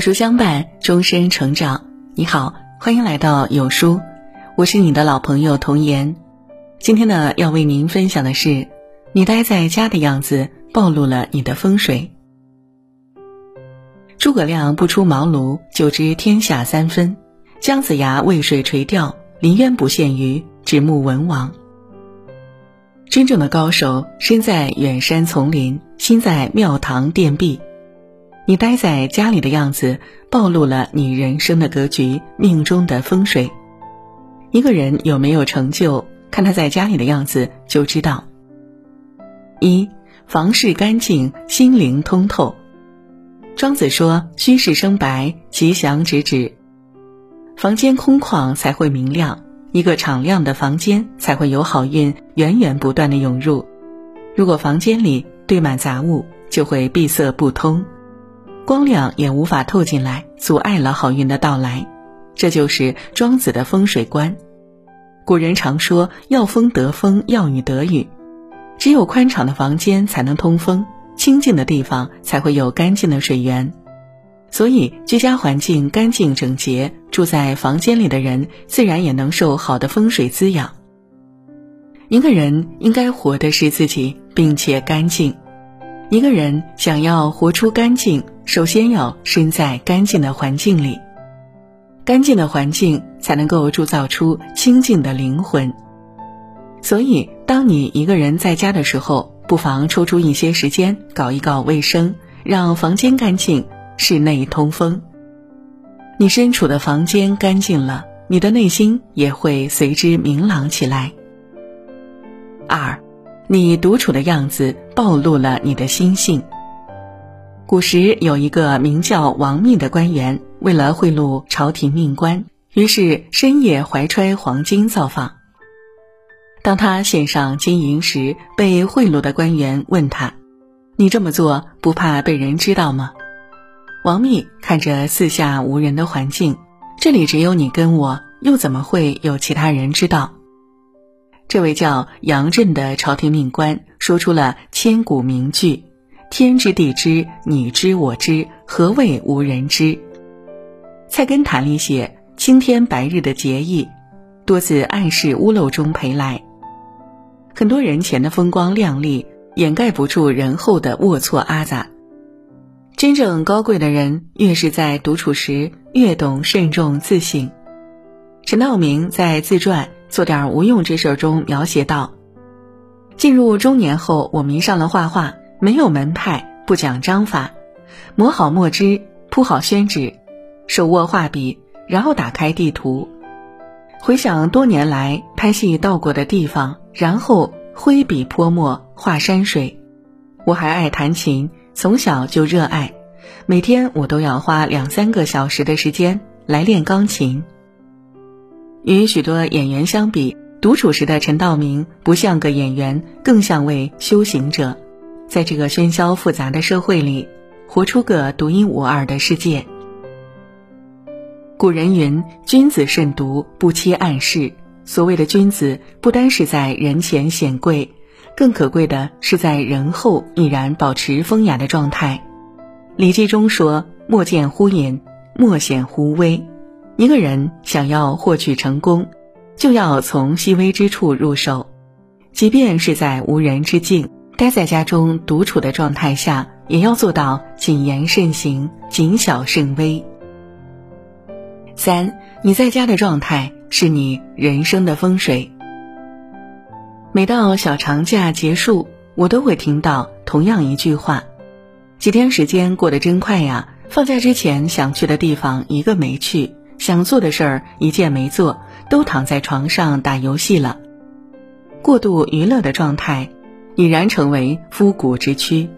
有书相伴，终身成长。你好，欢迎来到有书，我是你的老朋友童言。今天呢，要为您分享的是，你待在家的样子暴露了你的风水。诸葛亮不出茅庐就知天下三分，姜子牙渭水垂钓，临渊不羡鱼，指目文王。真正的高手身在远山丛林，心在庙堂殿壁。你待在家里的样子，暴露了你人生的格局、命中的风水。一个人有没有成就，看他在家里的样子就知道。一房事干净，心灵通透。庄子说：“虚室生白，吉祥直指。”房间空旷才会明亮。一个敞亮的房间才会有好运源源不断的涌入，如果房间里堆满杂物，就会闭塞不通，光亮也无法透进来，阻碍了好运的到来。这就是庄子的风水观。古人常说要风得风，要雨得雨，只有宽敞的房间才能通风，清静的地方才会有干净的水源。所以，居家环境干净整洁，住在房间里的人自然也能受好的风水滋养。一个人应该活的是自己，并且干净。一个人想要活出干净，首先要身在干净的环境里。干净的环境才能够铸造出清净的灵魂。所以，当你一个人在家的时候，不妨抽出一些时间搞一搞卫生，让房间干净。室内通风，你身处的房间干净了，你的内心也会随之明朗起来。二，你独处的样子暴露了你的心性。古时有一个名叫王密的官员，为了贿赂朝廷命官，于是深夜怀揣黄金造访。当他献上金银时，被贿赂的官员问他：“你这么做不怕被人知道吗？”王密看着四下无人的环境，这里只有你跟我，又怎么会有其他人知道？这位叫杨震的朝廷命官说出了千古名句：“天知地知，你知我知，何谓无人知？”菜根谭里写：“青天白日的节义，多自暗室屋漏中培来。”很多人前的风光亮丽，掩盖不住人后的龌龊阿杂。真正高贵的人，越是在独处时，越懂慎重自省。陈道明在自传《做点无用之事》中描写道：“进入中年后，我迷上了画画，没有门派，不讲章法，磨好墨汁，铺好宣纸，手握画笔，然后打开地图，回想多年来拍戏到过的地方，然后挥笔泼墨画山水。我还爱弹琴。”从小就热爱，每天我都要花两三个小时的时间来练钢琴。与许多演员相比，独处时的陈道明不像个演员，更像位修行者，在这个喧嚣复杂的社会里，活出个独一无二的世界。古人云：“君子慎独，不欺暗室。”所谓的君子，不单是在人前显贵。更可贵的是，在人后依然保持风雅的状态。《礼记》中说：“莫见乎隐，莫显乎微。”一个人想要获取成功，就要从细微之处入手。即便是在无人之境，待在家中独处的状态下，也要做到谨言慎行、谨小慎微。三，你在家的状态是你人生的风水。每到小长假结束，我都会听到同样一句话：“几天时间过得真快呀！放假之前想去的地方一个没去，想做的事儿一件没做，都躺在床上打游戏了。”过度娱乐的状态，已然成为复古之躯，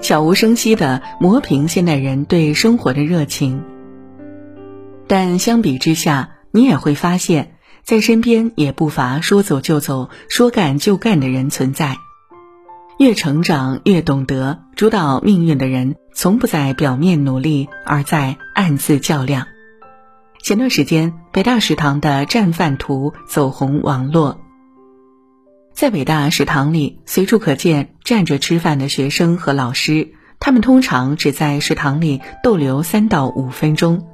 悄无声息地磨平现代人对生活的热情。但相比之下，你也会发现。在身边也不乏说走就走、说干就干的人存在。越成长越懂得主导命运的人，从不在表面努力，而在暗自较量。前段时间，北大食堂的战饭图走红网络。在北大食堂里，随处可见站着吃饭的学生和老师，他们通常只在食堂里逗留三到五分钟。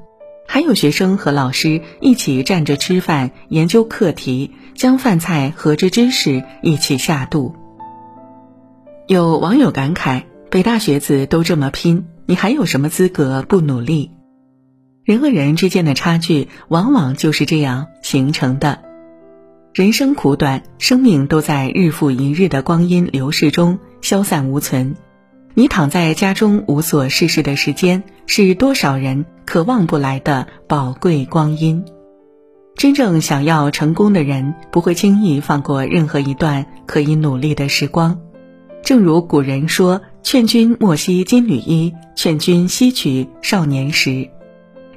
还有学生和老师一起站着吃饭，研究课题，将饭菜和着知识一起下肚。有网友感慨：“北大学子都这么拼，你还有什么资格不努力？”人和人之间的差距，往往就是这样形成的。人生苦短，生命都在日复一日的光阴流逝中消散无存。你躺在家中无所事事的时间，是多少人渴望不来的宝贵光阴。真正想要成功的人，不会轻易放过任何一段可以努力的时光。正如古人说：“劝君莫惜金缕衣，劝君惜取少年时。”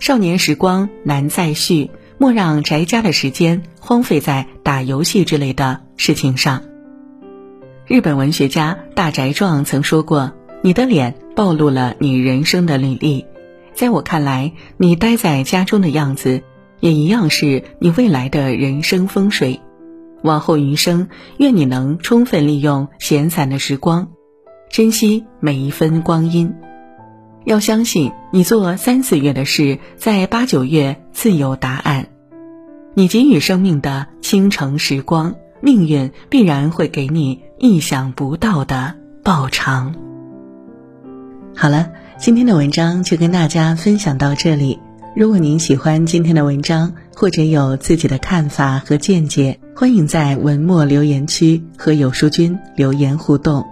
少年时光难再续，莫让宅家的时间荒废在打游戏之类的事情上。日本文学家大宅壮曾说过：“你的脸暴露了你人生的履历。”在我看来，你待在家中的样子，也一样是你未来的人生风水。往后余生，愿你能充分利用闲散的时光，珍惜每一分光阴。要相信，你做三四月的事，在八九月自有答案。你给予生命的倾城时光，命运必然会给你意想不到的报偿。好了，今天的文章就跟大家分享到这里。如果您喜欢今天的文章，或者有自己的看法和见解，欢迎在文末留言区和有书君留言互动。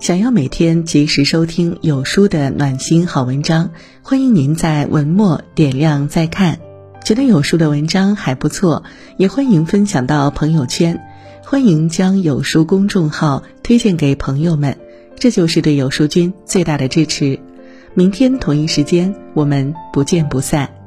想要每天及时收听有书的暖心好文章，欢迎您在文末点亮再看。觉得有书的文章还不错，也欢迎分享到朋友圈。欢迎将有书公众号推荐给朋友们，这就是对有书君最大的支持。明天同一时间，我们不见不散。